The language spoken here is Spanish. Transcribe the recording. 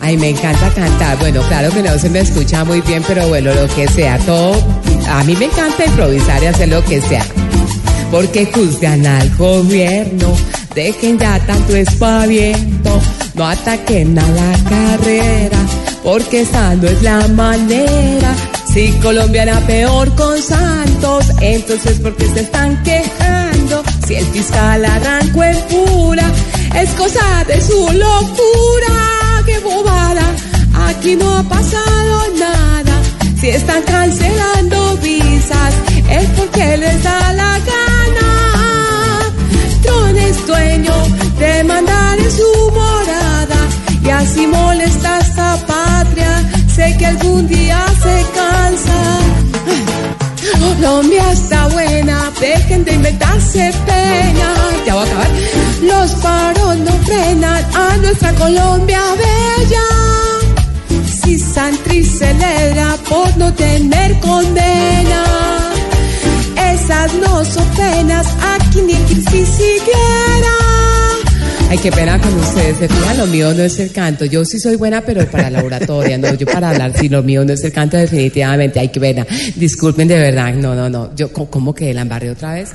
Ay, me encanta cantar. Bueno, claro que no se me escucha muy bien, pero bueno, lo que sea. Todo. A mí me encanta improvisar y hacer lo que sea. Porque juzgan al gobierno Dejen ya tanto espaviento, no ataquen a la carrera, porque esa no es la manera. Si Colombia era peor con Santos, entonces porque se están quejando. Si el fiscal arrancó en pura, es cosa de su locura. Aquí no ha pasado nada. Si están cancelando visas, es porque les da la dueño de mandar en su morada y así molesta a esta patria. Sé que algún día se cansa. Colombia está buena, dejen de inventarse pena. Ya voy a acabar. Los paros no frenan a nuestra Colombia bella. Santri celebra por no tener condena. Esas no son penas, aquí ni si siquiera. Ay, qué pena con ustedes. Se fijan, lo mío no es el canto. Yo sí soy buena, pero para la oratoria, no. Yo para hablar, sí, lo mío no es el canto, definitivamente. Ay, qué pena. Disculpen de verdad. No, no, no. Yo, ¿cómo que la embarré otra vez?